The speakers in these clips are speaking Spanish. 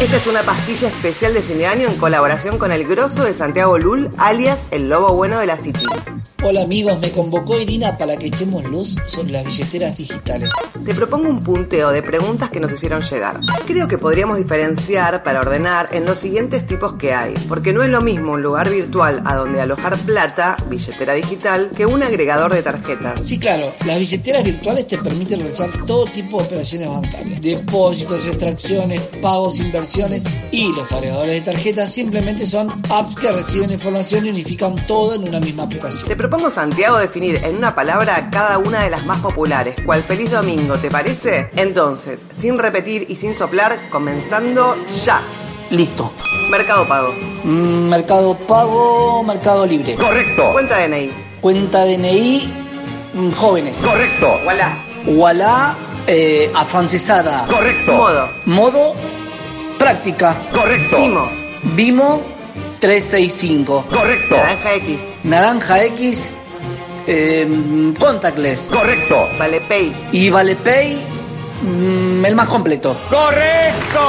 Esta es una pastilla especial de fin de año en colaboración con el grosso de Santiago Lul, alias el lobo bueno de la City. Hola amigos, me convocó Irina para que echemos luz sobre las billeteras digitales. Te propongo un punteo de preguntas que nos hicieron llegar. Creo que podríamos diferenciar para ordenar en los siguientes tipos que hay, porque no es lo mismo un lugar virtual a donde alojar plata, billetera digital, que un agregador de tarjetas. Sí, claro, las billeteras virtuales te permiten realizar todo tipo de operaciones bancarias, depósitos, extracciones, pagos, inversiones y los agregadores de tarjetas simplemente son apps que reciben información y unifican todo en una misma aplicación. Te propongo, Santiago, definir en una palabra cada una de las más populares. ¿Cuál feliz domingo, te parece? Entonces, sin repetir y sin soplar, comenzando ya. Listo. Mercado Pago. Mm, mercado Pago, Mercado Libre. Correcto. Cuenta DNI. Cuenta DNI, mm, jóvenes. Correcto. Voilà. Wallah, eh, afrancesada. Correcto. Modo. Modo, práctica. Correcto. Timo. Vimo, 365. Correcto. Naranja X. Naranja X, eh, contactless. Correcto. Valepay. Y ValePay, mm, el más completo. Correcto.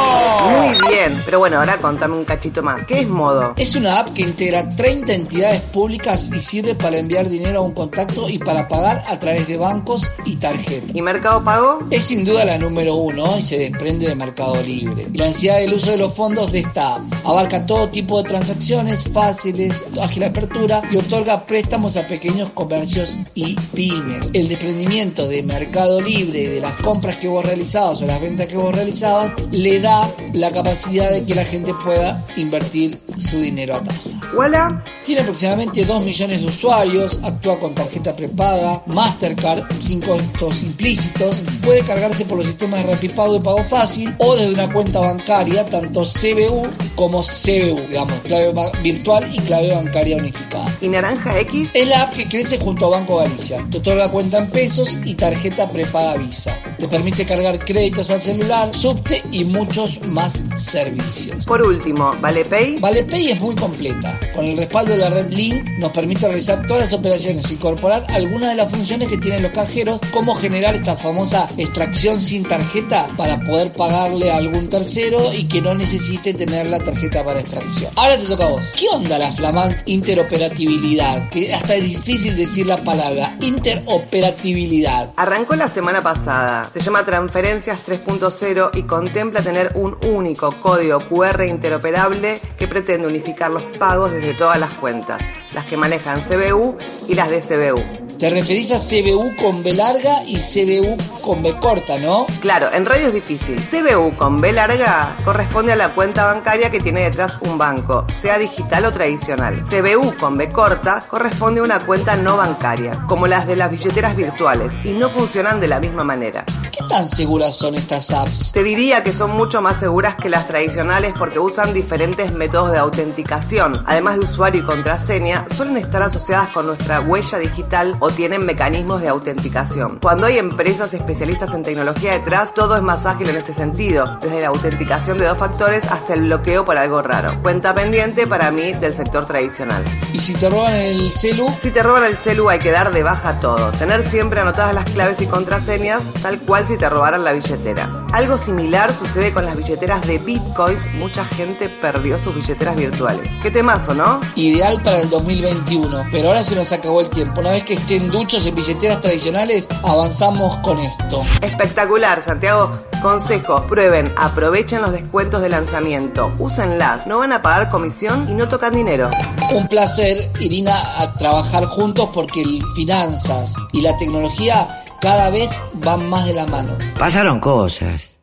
Muy bien. Pero bueno, ahora contame un cachito más. ¿Qué es Modo? Es una app que integra 30 entidades públicas y sirve para enviar dinero a un contacto y para pagar a través de bancos y tarjetas. ¿Y Mercado Pago? Es sin duda la número uno y se desprende de Mercado Libre. La ansiedad del uso de los fondos de esta app abarca todo tipo de transacciones fáciles, ágil apertura y otorga préstamos a pequeños comercios y pymes. El desprendimiento de Mercado Libre y de las compras que vos realizabas o las ventas que vos realizabas le da la capacidad de que la gente pueda invertir su dinero a tasa. ¿Walla? Tiene aproximadamente 2 millones de usuarios, actúa con tarjeta prepaga, Mastercard, sin costos implícitos, puede cargarse por los sistemas de Rapipago y Pago Fácil o desde una cuenta bancaria, tanto CBU como CBU, digamos, clave virtual y clave bancaria unificada. ¿Y Naranja X? Es la app que crece junto a Banco Galicia. Te otorga cuenta en pesos y tarjeta prepaga Visa. Te permite cargar créditos al celular, subte y muchos más servicios. Por último, ¿Valepay? ValePay es muy completa. Con el respaldo de la red Link nos permite realizar todas las operaciones, incorporar algunas de las funciones que tienen los cajeros, como generar esta famosa extracción sin tarjeta para poder pagarle a algún tercero y que no necesite tener la tarjeta para extracción. Ahora te toca a vos. ¿Qué onda la flamante interoperabilidad? Que hasta es difícil decir la palabra interoperabilidad. Arrancó la semana pasada. Se llama Transferencias 3.0 y contempla tener un único código QR interoperable que pretende unificar los pagos desde todas las cuentas, las que manejan CBU y las de CBU. Te referís a CBU con B larga y CBU con B corta, ¿no? Claro, en radio es difícil. CBU con B larga corresponde a la cuenta bancaria que tiene detrás un banco, sea digital o tradicional. CBU con B corta corresponde a una cuenta no bancaria, como las de las billeteras virtuales, y no funcionan de la misma manera. ¿Qué tan seguras son estas apps? Te diría que son mucho más seguras que las tradicionales porque usan diferentes métodos de autenticación. Además de usuario y contraseña, suelen estar asociadas con nuestra huella digital o tienen mecanismos de autenticación. Cuando hay empresas especialistas en tecnología detrás, todo es más ágil en este sentido, desde la autenticación de dos factores hasta el bloqueo por algo raro. Cuenta pendiente para mí del sector tradicional. Y si te roban el celu, Si te roban el celu hay que dar de baja todo, tener siempre anotadas las claves y contraseñas, tal cual si te robaran la billetera. Algo similar sucede con las billeteras de bitcoins, mucha gente perdió sus billeteras virtuales. Qué temazo, ¿no? ideal para el 2021. Pero ahora se nos acabó el tiempo. Una vez que estén duchos en billeteras tradicionales, avanzamos con esto. Espectacular, Santiago. Consejo, prueben, aprovechen los descuentos de lanzamiento, úsenlas, no van a pagar comisión y no tocan dinero. Un placer, Irina, a trabajar juntos porque el finanzas y la tecnología cada vez van más de la mano. Pasaron cosas.